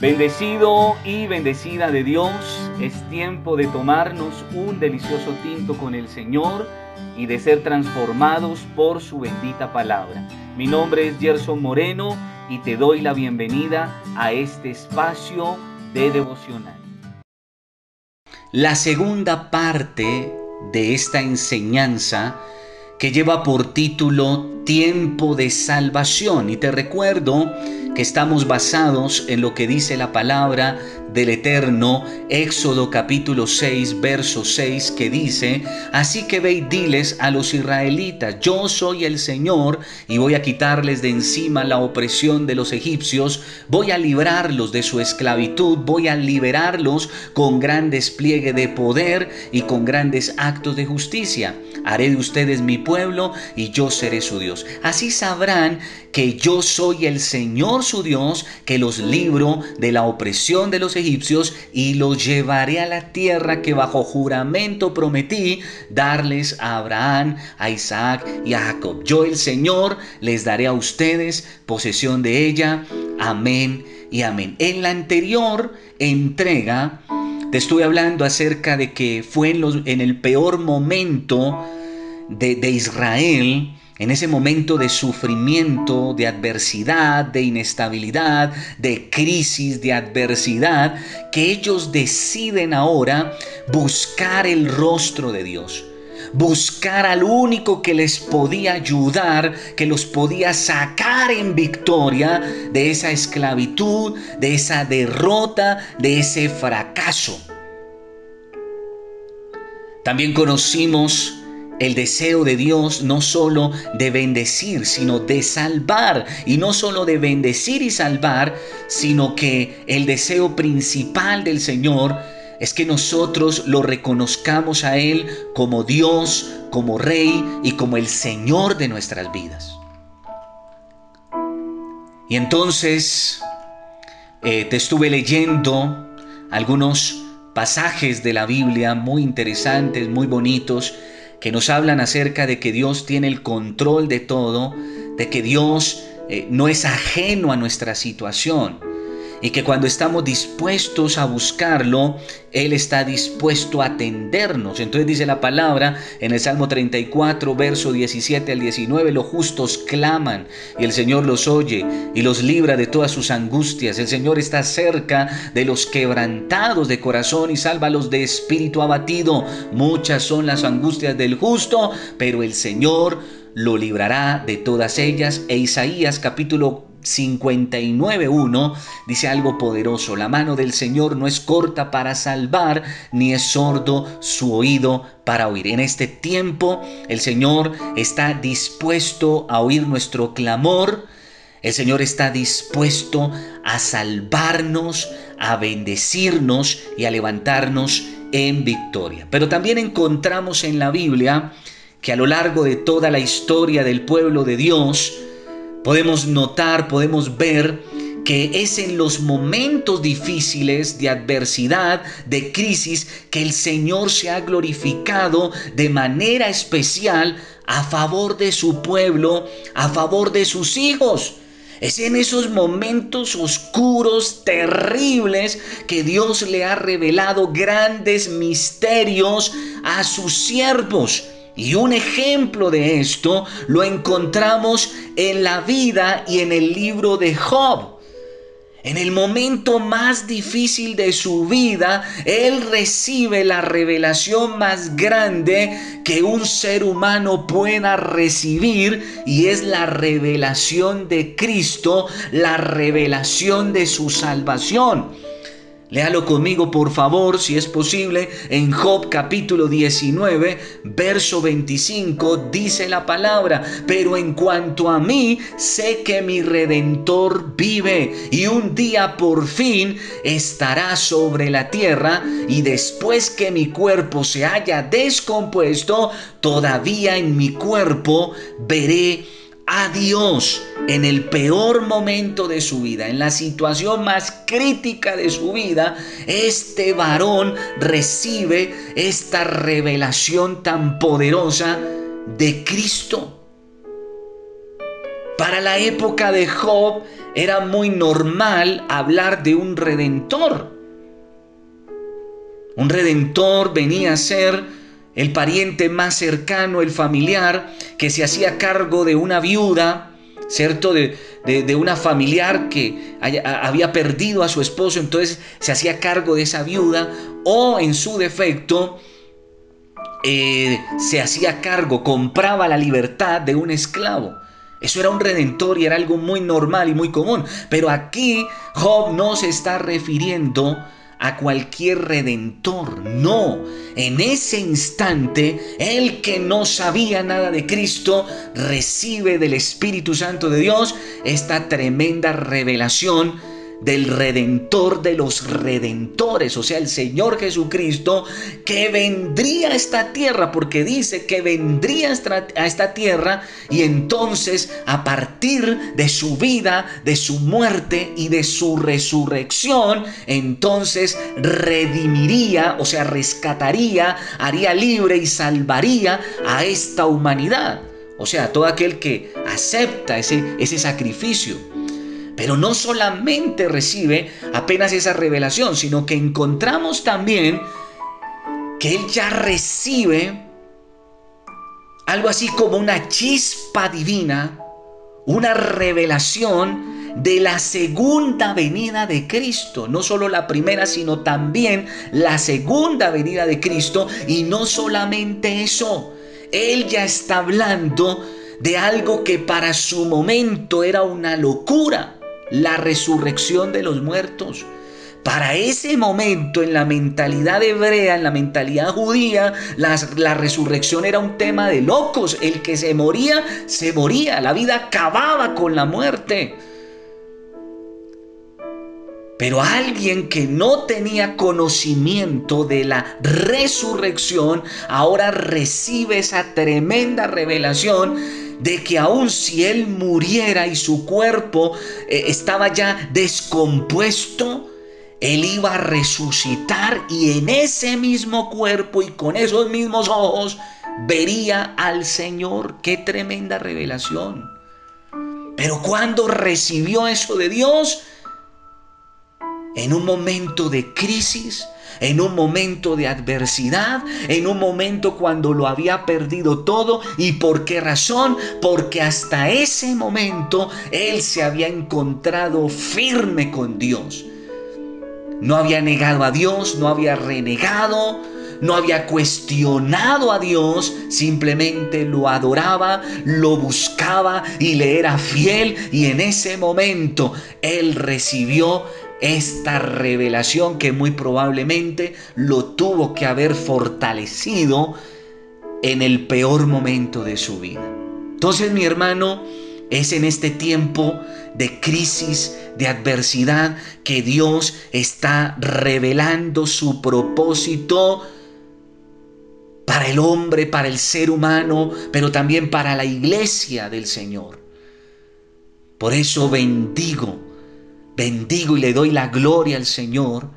Bendecido y bendecida de Dios, es tiempo de tomarnos un delicioso tinto con el Señor y de ser transformados por su bendita palabra. Mi nombre es Gerson Moreno y te doy la bienvenida a este espacio de devocional. La segunda parte de esta enseñanza que lleva por título Tiempo de Salvación y te recuerdo estamos basados en lo que dice la palabra del Eterno, Éxodo capítulo 6, verso 6, que dice, así que ve y diles a los israelitas, yo soy el Señor y voy a quitarles de encima la opresión de los egipcios, voy a librarlos de su esclavitud, voy a liberarlos con gran despliegue de poder y con grandes actos de justicia. Haré de ustedes mi pueblo y yo seré su Dios. Así sabrán que yo soy el Señor su Dios, que los libro de la opresión de los egipcios y los llevaré a la tierra que bajo juramento prometí darles a Abraham, a Isaac y a Jacob. Yo el Señor les daré a ustedes posesión de ella. Amén y amén. En la anterior entrega te estoy hablando acerca de que fue en, los, en el peor momento de, de Israel, en ese momento de sufrimiento, de adversidad, de inestabilidad, de crisis, de adversidad, que ellos deciden ahora buscar el rostro de Dios. Buscar al único que les podía ayudar, que los podía sacar en victoria de esa esclavitud, de esa derrota, de ese fracaso. También conocimos el deseo de Dios no solo de bendecir, sino de salvar. Y no solo de bendecir y salvar, sino que el deseo principal del Señor es que nosotros lo reconozcamos a Él como Dios, como Rey y como el Señor de nuestras vidas. Y entonces eh, te estuve leyendo algunos pasajes de la Biblia muy interesantes, muy bonitos, que nos hablan acerca de que Dios tiene el control de todo, de que Dios eh, no es ajeno a nuestra situación y que cuando estamos dispuestos a buscarlo, Él está dispuesto a atendernos. Entonces dice la palabra en el Salmo 34, verso 17 al 19, los justos claman y el Señor los oye y los libra de todas sus angustias. El Señor está cerca de los quebrantados de corazón y salva a los de espíritu abatido. Muchas son las angustias del justo, pero el Señor lo librará de todas ellas. E Isaías capítulo 59.1 dice algo poderoso, la mano del Señor no es corta para salvar, ni es sordo su oído para oír. En este tiempo el Señor está dispuesto a oír nuestro clamor, el Señor está dispuesto a salvarnos, a bendecirnos y a levantarnos en victoria. Pero también encontramos en la Biblia que a lo largo de toda la historia del pueblo de Dios, podemos notar, podemos ver que es en los momentos difíciles de adversidad, de crisis, que el Señor se ha glorificado de manera especial a favor de su pueblo, a favor de sus hijos. Es en esos momentos oscuros, terribles, que Dios le ha revelado grandes misterios a sus siervos. Y un ejemplo de esto lo encontramos en la vida y en el libro de Job. En el momento más difícil de su vida, Él recibe la revelación más grande que un ser humano pueda recibir y es la revelación de Cristo, la revelación de su salvación. Léalo conmigo por favor, si es posible, en Job capítulo 19, verso 25, dice la palabra, pero en cuanto a mí, sé que mi redentor vive y un día por fin estará sobre la tierra y después que mi cuerpo se haya descompuesto, todavía en mi cuerpo veré a Dios en el peor momento de su vida, en la situación más crítica de su vida, este varón recibe esta revelación tan poderosa de Cristo. Para la época de Job, era muy normal hablar de un redentor. Un redentor venía a ser el pariente más cercano, el familiar, que se hacía cargo de una viuda, ¿cierto? De, una familiar que había perdido a su esposo, entonces se hacía cargo de esa viuda, o en su defecto, eh, se hacía cargo, compraba la libertad de un esclavo. Eso era un redentor y era algo muy normal y muy común. Pero aquí Job no se está refiriendo a cualquier redentor. No, en ese instante, el que no sabía nada de Cristo recibe del Espíritu Santo de Dios esta tremenda revelación del redentor de los redentores, o sea, el Señor Jesucristo, que vendría a esta tierra, porque dice que vendría a esta tierra y entonces a partir de su vida, de su muerte y de su resurrección, entonces redimiría, o sea, rescataría, haría libre y salvaría a esta humanidad. O sea, todo aquel que acepta ese, ese sacrificio. Pero no solamente recibe apenas esa revelación, sino que encontramos también que él ya recibe algo así como una chispa divina, una revelación de la segunda venida de Cristo. No solo la primera, sino también la segunda venida de Cristo. Y no solamente eso, Él ya está hablando de algo que para su momento era una locura la resurrección de los muertos. Para ese momento, en la mentalidad hebrea, en la mentalidad judía, la, resurrección era un tema de locos. El que se moría, se moría. La vida acababa con la muerte. Pero alguien que no tenía conocimiento de la resurrección, ahora recibe esa tremenda revelación de que aun si él muriera y su cuerpo eh, estaba ya descompuesto, él iba a resucitar y en ese mismo cuerpo y con esos mismos ojos vería al Señor. Qué tremenda revelación. Pero cuando recibió eso de Dios, en un momento de crisis, en un momento de adversidad, en un momento cuando lo había perdido todo. ¿Y por qué razón? Porque hasta ese momento él se había encontrado firme con Dios. No había negado a Dios, no había renegado, no había cuestionado a Dios, simplemente lo adoraba, lo buscaba y le era fiel y en ese momento él recibió esta revelación que muy probablemente lo tuvo que haber fortalecido en el peor momento de su vida. Entonces mi hermano, es en este tiempo de crisis, de adversidad, que Dios está revelando su propósito para el hombre, para el ser humano, pero también para la iglesia del Señor. Por eso bendigo bendigo y le doy la gloria al Señor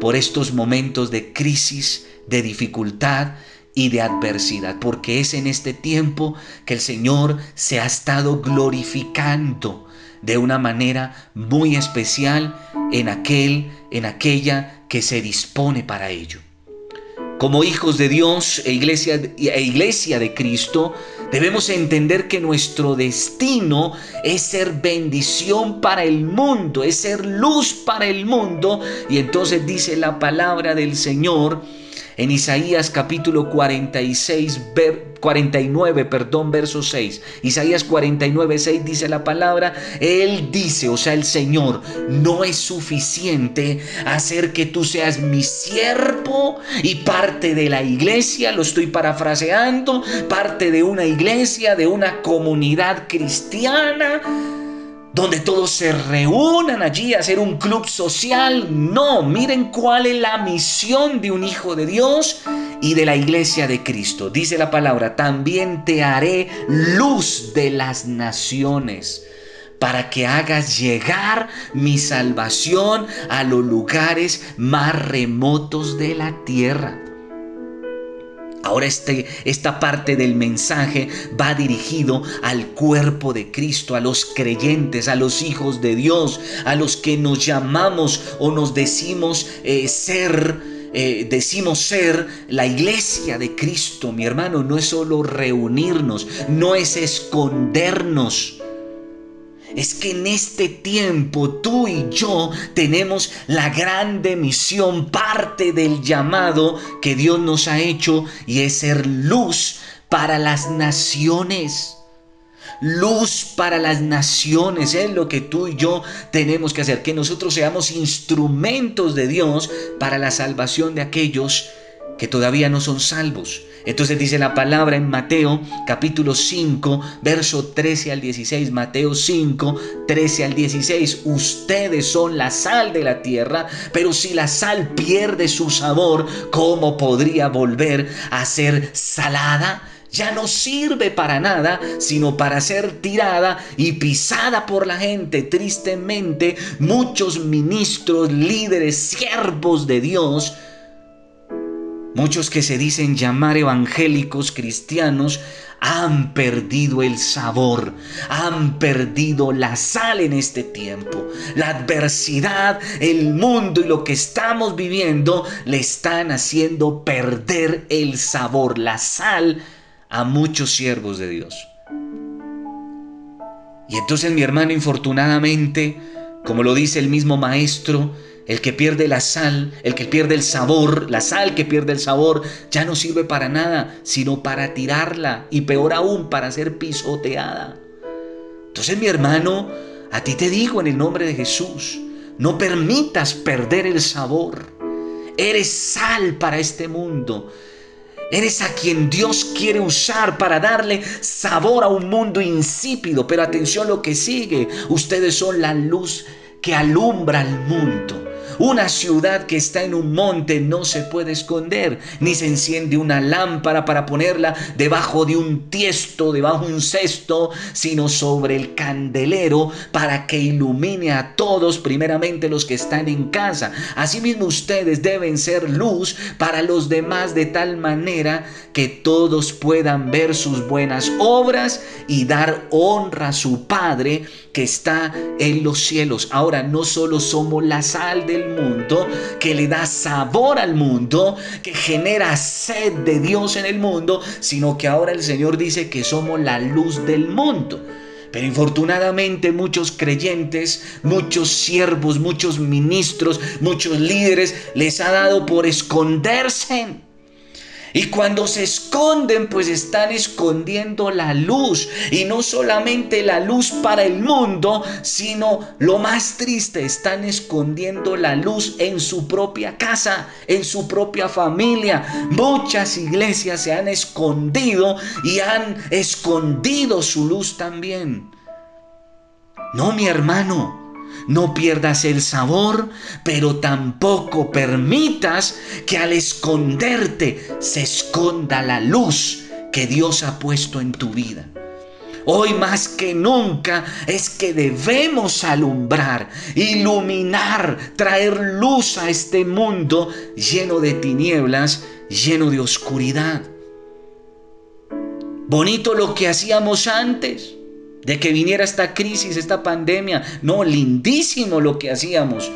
por estos momentos de crisis, de dificultad y de adversidad, porque es en este tiempo que el Señor se ha estado glorificando de una manera muy especial en aquel, en aquella que se dispone para ello. Como hijos de Dios e iglesia, e iglesia de Cristo, debemos entender que nuestro destino es ser bendición para el mundo, es ser luz para el mundo. Y entonces dice la palabra del Señor en Isaías capítulo 46, 49, perdón, verso 6. Isaías 49, 6 dice la palabra, Él dice, o sea, el Señor, no es suficiente hacer que tú seas mi siervo y parte de la iglesia, lo estoy parafraseando, parte de una iglesia, de una comunidad cristiana donde todos se reúnan allí a hacer un club social. No, miren cuál es la misión de un hijo de Dios y de la iglesia de Cristo. Dice la palabra, también te haré luz de las naciones para que hagas llegar mi salvación a los lugares más remotos de la tierra. Ahora este, esta parte del mensaje va dirigido al cuerpo de Cristo, a los creyentes, a los hijos de Dios, a los que nos llamamos o nos decimos eh, ser, eh, decimos ser la iglesia de Cristo. Mi hermano, no es solo reunirnos, no es escondernos es que en este tiempo tú y yo tenemos la grande misión, parte del llamado que Dios nos ha hecho y es ser luz para las naciones. Luz para las naciones es lo que tú y yo tenemos que hacer, que nosotros seamos instrumentos de Dios para la salvación de aquellos que todavía no son salvos. Entonces dice la palabra en Mateo capítulo 5, verso 13 al 16. Mateo 5, 13 al 16. Ustedes son la sal de la tierra, pero si la sal pierde su sabor, ¿cómo podría volver a ser salada? ya no sirve para nada, sino para ser tirada y pisada por la gente. Tristemente, muchos ministros, líderes, siervos de Dios, Muchos que se dicen llamar evangélicos cristianos han perdido el sabor, han perdido la sal en este tiempo. La adversidad, el mundo y lo que estamos viviendo le están haciendo perder el sabor, la sal a muchos siervos de Dios. Y entonces mi hermano, infortunadamente, como lo dice el mismo maestro, el que pierde la sal, el que pierde el sabor, la sal que pierde el sabor, ya no sirve para nada, sino para tirarla y peor aún para ser pisoteada. Entonces mi hermano, a ti te digo en el nombre de Jesús, no permitas perder el sabor. Eres sal para este mundo. Eres a quien Dios quiere usar para darle sabor a un mundo insípido. Pero atención lo que sigue. Ustedes son la luz que alumbra al mundo. Una ciudad que está en un monte no se puede esconder, ni se enciende una lámpara para ponerla debajo de un tiesto, debajo de un cesto, sino sobre el candelero para que ilumine a todos, primeramente los que están en casa. Asimismo ustedes deben ser luz para los demás de tal manera que todos puedan ver sus buenas obras y dar honra a su Padre que está en los cielos. Ahora no solo somos la sal mundo, que le da sabor al mundo, que genera sed de Dios en el mundo, sino que ahora el Señor dice que somos la luz del mundo. Pero infortunadamente muchos creyentes, muchos siervos, muchos ministros, muchos líderes les ha dado por esconderse y cuando se esconden, pues están escondiendo la luz. Y no solamente la luz para el mundo, sino lo más triste, están escondiendo la luz en su propia casa, en su propia familia. Muchas iglesias se han escondido y han escondido su luz también. No, mi hermano. No pierdas el sabor, pero tampoco permitas que al esconderte se esconda la luz que Dios ha puesto en tu vida. Hoy más que nunca es que debemos alumbrar, iluminar, traer luz a este mundo lleno de tinieblas, lleno de oscuridad. Bonito lo que hacíamos antes de que viniera esta crisis, esta pandemia. No, lindísimo lo que hacíamos.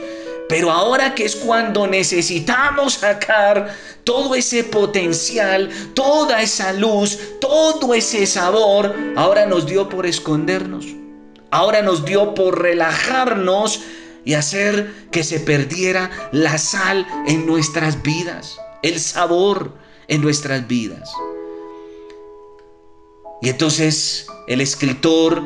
Pero ahora que es cuando necesitamos sacar todo ese potencial, toda esa luz, todo ese sabor, ahora nos dio por escondernos. Ahora nos dio por relajarnos y hacer que se perdiera la sal en nuestras vidas, el sabor en nuestras vidas. Y entonces el escritor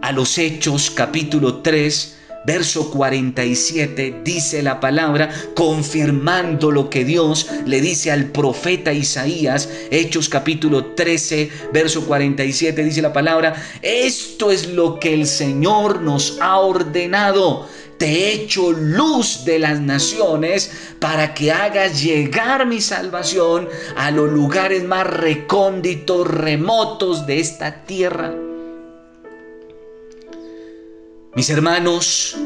a los Hechos capítulo 3, verso 47 dice la palabra, confirmando lo que Dios le dice al profeta Isaías. Hechos capítulo 13, verso 47 dice la palabra, esto es lo que el Señor nos ha ordenado te he hecho luz de las naciones para que hagas llegar mi salvación a los lugares más recónditos, remotos de esta tierra. Mis hermanos,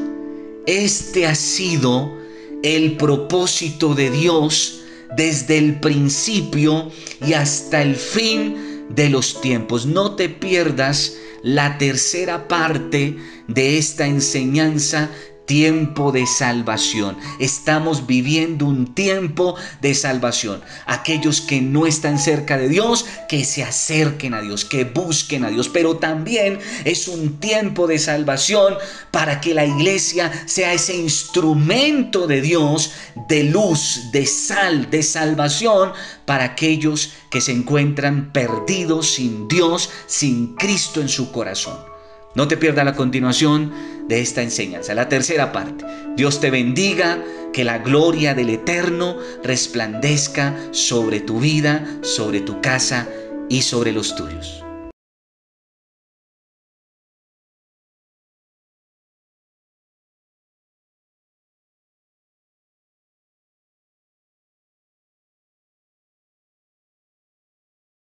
este ha sido el propósito de Dios desde el principio y hasta el fin de los tiempos. No te pierdas la tercera parte de esta enseñanza tiempo de salvación. Estamos viviendo un tiempo de salvación. Aquellos que no están cerca de Dios, que se acerquen a Dios, que busquen a Dios. Pero también es un tiempo de salvación para que la iglesia sea ese instrumento de Dios, de luz, de sal, de salvación para aquellos que se encuentran perdidos sin Dios, sin Cristo en su corazón. No te pierdas la continuación de esta enseñanza, la tercera parte. Dios te bendiga, que la gloria del Eterno resplandezca sobre tu vida, sobre tu casa y sobre los tuyos.